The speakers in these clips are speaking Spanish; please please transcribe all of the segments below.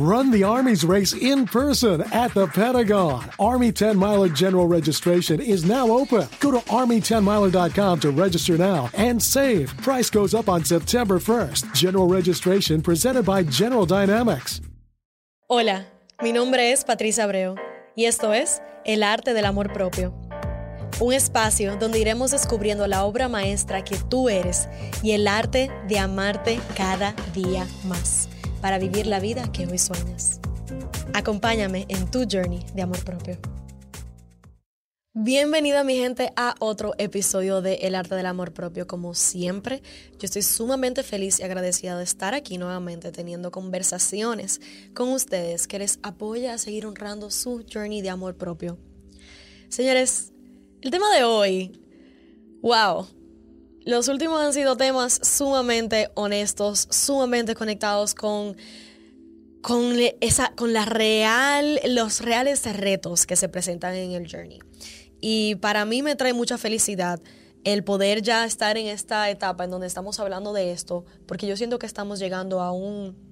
Run the Army's race in person at the Pentagon. Army 10 Miler General Registration is now open. Go to Army10Miler.com to register now and save. Price goes up on September 1st. General registration presented by General Dynamics. Hola, mi nombre es Patricia Abreu y esto es El Arte del Amor Propio. Un espacio donde iremos descubriendo la obra maestra que tú eres y el arte de amarte cada día más para vivir la vida que hoy sueñas. Acompáñame en tu journey de amor propio. Bienvenida mi gente a otro episodio de El arte del amor propio. Como siempre, yo estoy sumamente feliz y agradecida de estar aquí nuevamente teniendo conversaciones con ustedes que les apoya a seguir honrando su journey de amor propio. Señores, el tema de hoy, wow, los últimos han sido temas sumamente honestos, sumamente conectados con, con, esa, con real, los reales retos que se presentan en el journey. Y para mí me trae mucha felicidad el poder ya estar en esta etapa en donde estamos hablando de esto, porque yo siento que estamos llegando a un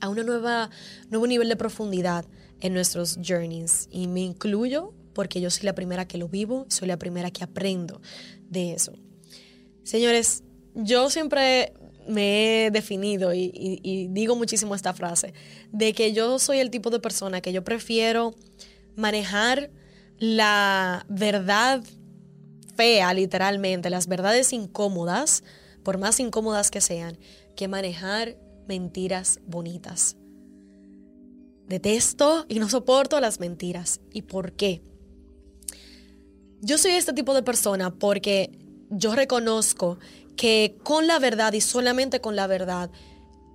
a nuevo nivel de profundidad en nuestros journeys y me incluyo porque yo soy la primera que lo vivo, soy la primera que aprendo de eso. Señores, yo siempre me he definido y, digo muchísimo esta frase, de que yo soy el tipo de persona que yo prefiero manejar la verdad fea, literalmente, las verdades incómodas, por más incómodas que sean, que manejar mentiras bonitas. Detesto y no soporto las mentiras. ¿Y por qué? Yo soy este tipo de persona porque yo reconozco que con la verdad y solamente con la verdad,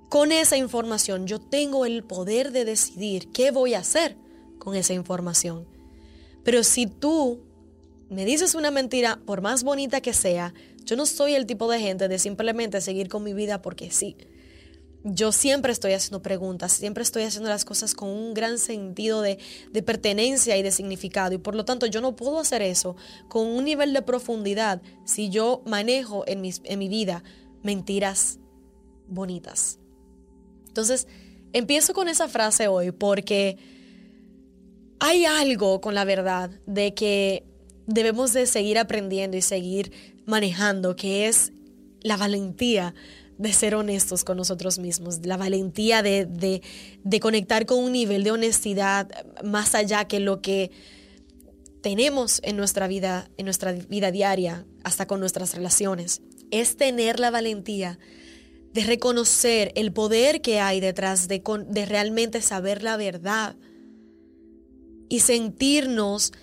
con esa información, yo tengo el poder de decidir qué voy a hacer con esa información. Pero si tú me dices una mentira, por más bonita que sea, yo no soy el tipo de gente de simplemente seguir con mi vida porque sí yo siempre estoy haciendo preguntas, siempre estoy haciendo las cosas con un gran sentido de, pertenencia y de significado. Y por lo tanto yo no puedo hacer eso con un nivel de profundidad si yo manejo en, en mi vida mentiras bonitas. Entonces, empiezo con esa frase hoy porque hay algo con la verdad de que debemos de seguir aprendiendo y seguir manejando, que es la valentía de ser honestos con nosotros mismos, la valentía de, conectar con un nivel de honestidad más allá que lo que tenemos en nuestra vida, en nuestra vida diaria, hasta con nuestras relaciones. Es tener la valentía de reconocer el poder que hay detrás de, de realmente saber la verdad y sentirnos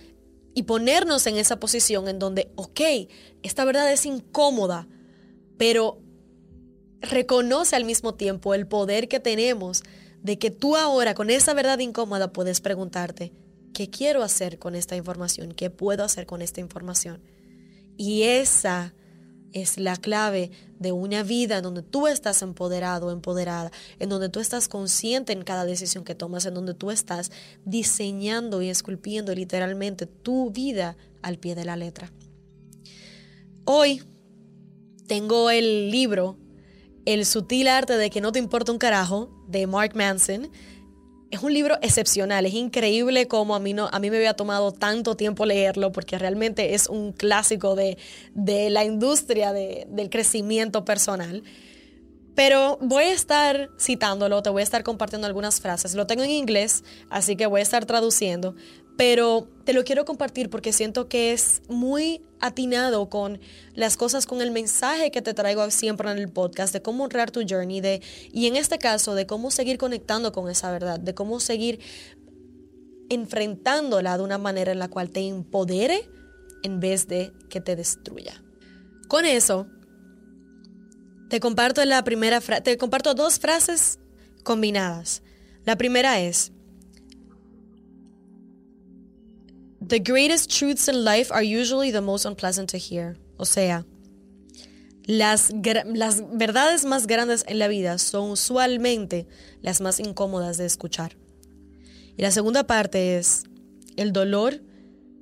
y ponernos en esa posición en donde, ok, esta verdad es incómoda, pero reconoce al mismo tiempo el poder que tenemos de que tú ahora con esa verdad incómoda puedes preguntarte, ¿qué quiero hacer con esta información? ¿Qué puedo hacer con esta información? Y esa es la clave de una vida en donde tú estás empoderado, empoderada, en donde tú estás consciente en cada decisión que tomas, en donde tú estás diseñando y esculpiendo literalmente tu vida al pie de la letra. Hoy tengo el libro el sutil arte de que no te importa un carajo, de Mark Manson. Es un libro excepcional, es increíble como a mí, no, a mí me había tomado tanto tiempo leerlo porque realmente es un clásico de, la industria del crecimiento personal. Pero voy a estar citándolo, te voy a estar compartiendo algunas frases. Lo tengo en inglés, así que voy a estar traduciendo pero te lo quiero compartir porque siento que es muy atinado con las cosas, con el mensaje que te traigo siempre en el podcast de cómo honrar tu journey de, y en este caso de cómo seguir conectando con esa verdad, de cómo seguir enfrentándola de una manera en la cual te empodere en vez de que te destruya. Con eso, te comparto la primera te comparto dos frases combinadas. La primera es, The greatest truths in life are usually the most unpleasant to hear. O sea, las, las verdades más grandes en la vida son usualmente las más incómodas de escuchar. Y la segunda parte es, el dolor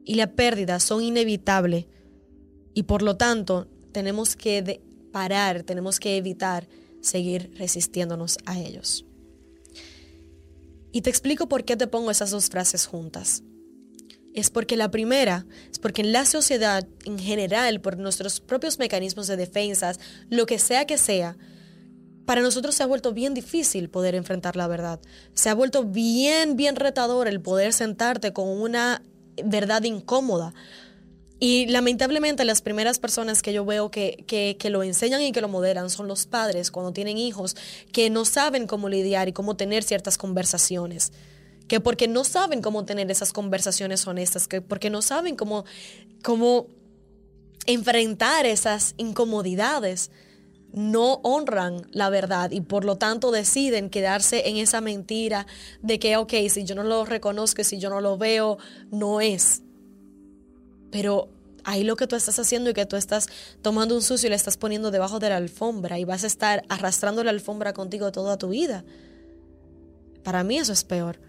y la pérdida son inevitables y por lo tanto tenemos que parar, tenemos que evitar seguir resistiéndonos a ellos. Y te explico por qué te pongo esas dos frases juntas. Es porque la primera, es porque en la sociedad en general, por nuestros propios mecanismos de defensas, lo que sea que sea, para nosotros se ha vuelto bien difícil poder enfrentar la verdad. Se ha vuelto bien, bien retador el poder sentarte con una verdad incómoda. Y lamentablemente las primeras personas que yo veo que, que, lo enseñan y que lo moderan son los padres cuando tienen hijos que no saben cómo lidiar y cómo tener ciertas conversaciones. Que porque no saben cómo tener esas conversaciones honestas, que porque no saben cómo, cómo enfrentar esas incomodidades, no honran la verdad y por lo tanto deciden quedarse en esa mentira de que, ok, si yo no lo reconozco, si yo no lo veo, no es. Pero ahí lo que tú estás haciendo y que tú estás tomando un sucio y le estás poniendo debajo de la alfombra y vas a estar arrastrando la alfombra contigo toda tu vida. Para mí eso es peor.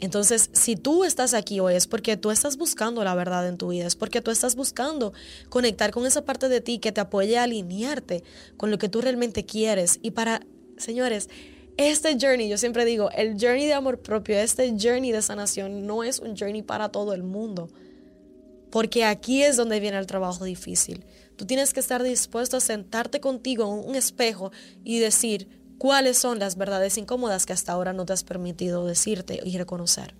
Entonces, si tú estás aquí hoy es porque tú estás buscando la verdad en tu vida, es porque tú estás buscando conectar con esa parte de ti que te apoye a alinearte con lo que tú realmente quieres. Y para, señores, este journey, yo siempre digo, el journey de amor propio, este journey de sanación no es un journey para todo el mundo. Porque aquí es donde viene el trabajo difícil. Tú tienes que estar dispuesto a sentarte contigo en un espejo y decir cuáles son las verdades incómodas que hasta ahora no te has permitido decirte y reconocer.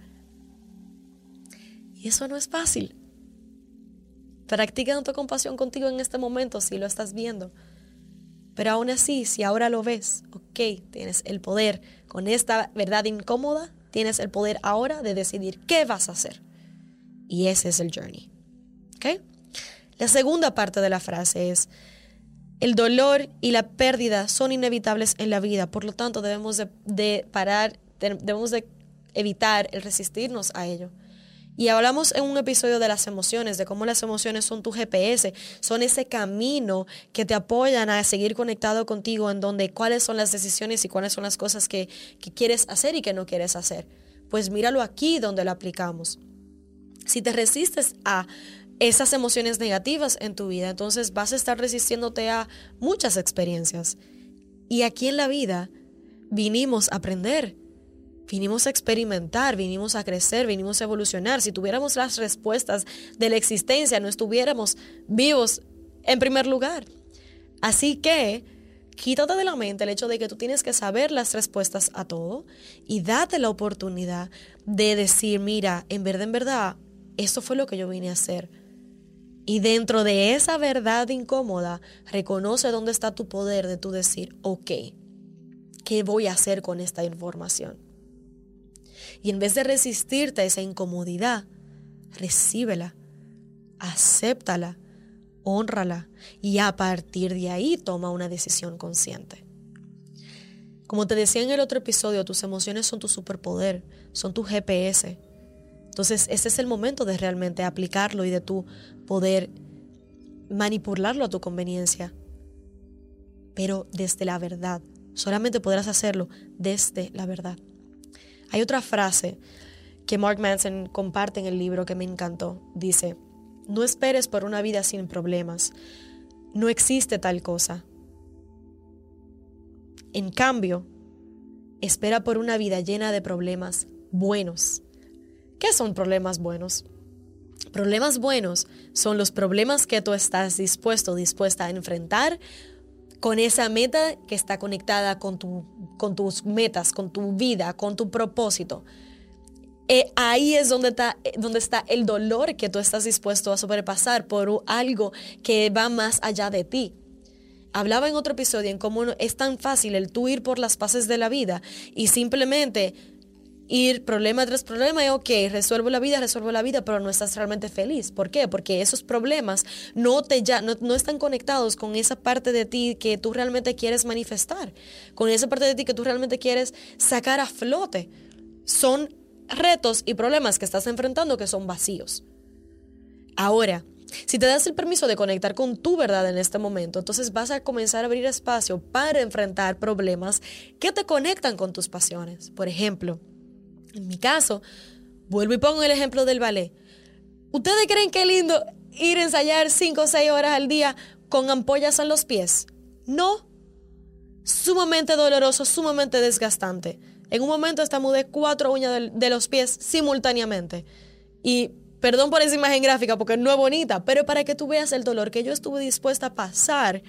Y eso no es fácil. Practica compasión contigo en este momento si lo estás viendo. Pero aún así, si ahora lo ves, ok, tienes el poder con esta verdad incómoda, tienes el poder ahora de decidir qué vas a hacer. Y ese es el journey. La segunda parte de la frase es, el dolor y la pérdida son inevitables en la vida, por lo tanto debemos de, parar, debemos de evitar el resistirnos a ello. Y hablamos en un episodio de las emociones, de cómo las emociones son tu GPS, son ese camino que te apoyan a seguir conectado contigo en donde cuáles son las decisiones y cuáles son las cosas que, que quieres hacer y que no quieres hacer. Pues míralo aquí donde lo aplicamos. Si te resistes a esas emociones negativas en tu vida, entonces vas a estar resistiéndote a muchas experiencias. Y aquí en la vida vinimos a aprender, vinimos a experimentar, vinimos a crecer, vinimos a evolucionar. Si tuviéramos las respuestas de la existencia, no estuviéramos vivos en primer lugar. Así que quítate de la mente el hecho de que tú tienes que saber las respuestas a todo y date la oportunidad de decir, mira, en verdad, en verdad, esto fue lo que yo vine a hacer y dentro de esa verdad incómoda, reconoce dónde está tu poder de tú decir, ok, ¿qué voy a hacer con esta información? Y en vez de resistirte a esa incomodidad, recíbela, acéptala, honrala y a partir de ahí toma una decisión consciente. Como te decía en el otro episodio, tus emociones son tu superpoder, son tu GPS entonces, ese es el momento de realmente aplicarlo y de tu poder manipularlo a tu conveniencia. Pero desde la verdad. Solamente podrás hacerlo desde la verdad. Hay otra frase que Mark Manson comparte en el libro que me encantó. Dice, no esperes por una vida sin problemas. No existe tal cosa. En cambio, espera por una vida llena de problemas buenos ¿Qué son problemas buenos? Problemas buenos son los problemas que tú estás dispuesto, dispuesta a enfrentar con esa meta que está conectada con, tu, con tus metas, con tu vida, con tu propósito. Eh, ahí es donde está, donde está el dolor que tú estás dispuesto a sobrepasar por algo que va más allá de ti. Hablaba en otro episodio en cómo es tan fácil el tú ir por las paces de la vida y simplemente ir problema tras problema y ok, resuelvo la vida, resuelvo la vida, pero no estás realmente feliz. ¿Por qué? Porque esos problemas no, te ya, no, están conectados con esa parte de ti que tú realmente quieres manifestar, con esa parte de ti que tú realmente quieres sacar a flote. Son retos y problemas que estás enfrentando que son vacíos. Ahora, si te das el permiso de conectar con tu verdad en este momento, entonces vas a comenzar a abrir espacio para enfrentar problemas que te conectan con tus pasiones. Por ejemplo, en mi caso, vuelvo y pongo el ejemplo del ballet. ¿Ustedes creen que es lindo ir a ensayar 5 o 6 horas al día con ampollas en los pies? No. Sumamente doloroso, sumamente desgastante. En un momento estamudé cuatro uñas de, los pies simultáneamente. Y perdón por esa imagen gráfica porque no es bonita, pero para que tú veas el dolor que yo estuve dispuesta a pasar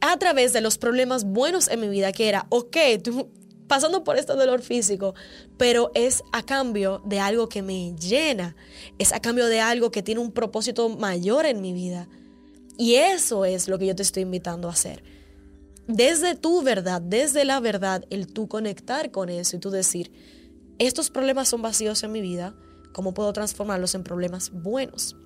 a través de los problemas buenos en mi vida, que era, ok, tú pasando por este dolor físico, pero es a cambio de algo que me llena, es a cambio de algo que tiene un propósito mayor en mi vida. Y eso es lo que yo te estoy invitando a hacer. Desde tu verdad, desde la verdad, el tú conectar con eso y tú decir, estos problemas son vacíos en mi vida, ¿cómo puedo transformarlos en problemas buenos?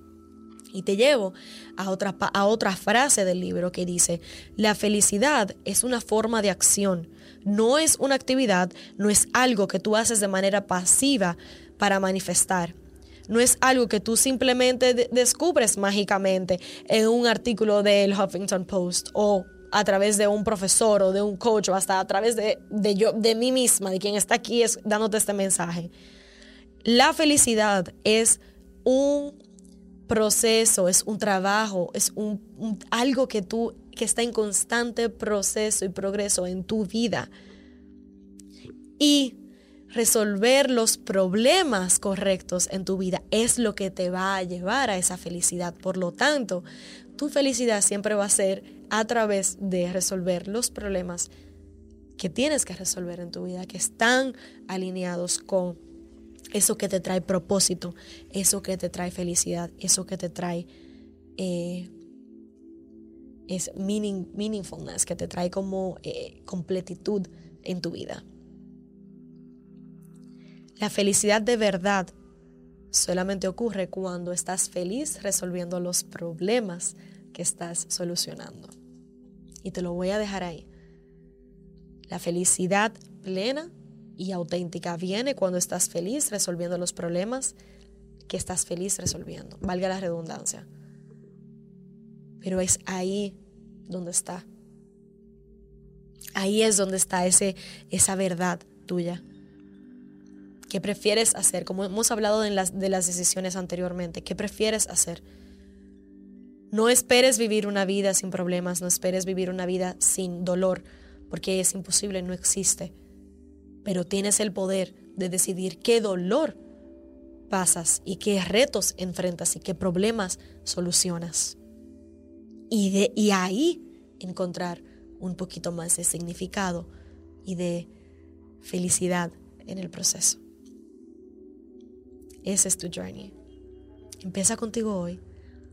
Y te llevo a otra, a frase del libro que dice, la felicidad es una forma de acción, no es una actividad, no es algo que tú haces de manera pasiva para manifestar. No es algo que tú simplemente descubres mágicamente en un artículo del Huffington Post o a través de un profesor o de un coach o hasta a través de, de, yo, de mí misma, de quien está aquí es, dándote este mensaje. La felicidad es un proceso, es un trabajo, es un, algo que tú que está en constante proceso y progreso en tu vida. Y resolver los problemas correctos en tu vida es lo que te va a llevar a esa felicidad. Por lo tanto, tu felicidad siempre va a ser a través de resolver los problemas que tienes que resolver en tu vida, que están alineados con eso que te trae propósito, eso que te trae felicidad, eso que te trae eh, es meaning, meaningfulness, que te trae como eh, completitud en tu vida. La felicidad de verdad solamente ocurre cuando estás feliz resolviendo los problemas que estás solucionando. Y te lo voy a dejar ahí. La felicidad plena y auténtica viene cuando estás feliz resolviendo los problemas que estás feliz resolviendo. Valga la redundancia. Pero es ahí donde está. Ahí es donde está ese, esa verdad tuya. ¿Qué prefieres hacer? Como hemos hablado de las, de las decisiones anteriormente, ¿qué prefieres hacer? No esperes vivir una vida sin problemas, no esperes vivir una vida sin dolor, porque es imposible, no existe pero tienes el poder de decidir qué dolor pasas y qué retos enfrentas y qué problemas solucionas. Y, de, y ahí encontrar un poquito más de significado y de felicidad en el proceso. Ese es tu journey. Empieza contigo hoy,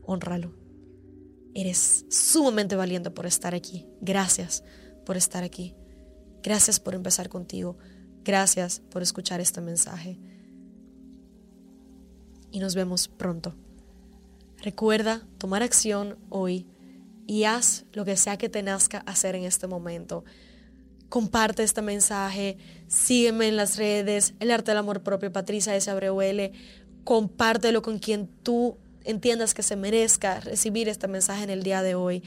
honralo. Eres sumamente valiente por estar aquí. Gracias por estar aquí. Gracias por empezar contigo. Gracias por escuchar este mensaje. Y nos vemos pronto. Recuerda tomar acción hoy y haz lo que sea que te nazca hacer en este momento. Comparte este mensaje, sígueme en las redes, El Arte del Amor Propio, Patricia S. Abreu L. Compártelo con quien tú entiendas que se merezca recibir este mensaje en el día de hoy.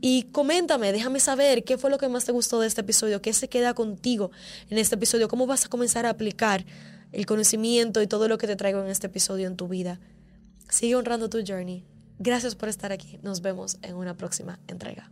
Y coméntame, déjame saber qué fue lo que más te gustó de este episodio, qué se queda contigo en este episodio, cómo vas a comenzar a aplicar el conocimiento y todo lo que te traigo en este episodio en tu vida. Sigue honrando tu journey. Gracias por estar aquí. Nos vemos en una próxima entrega.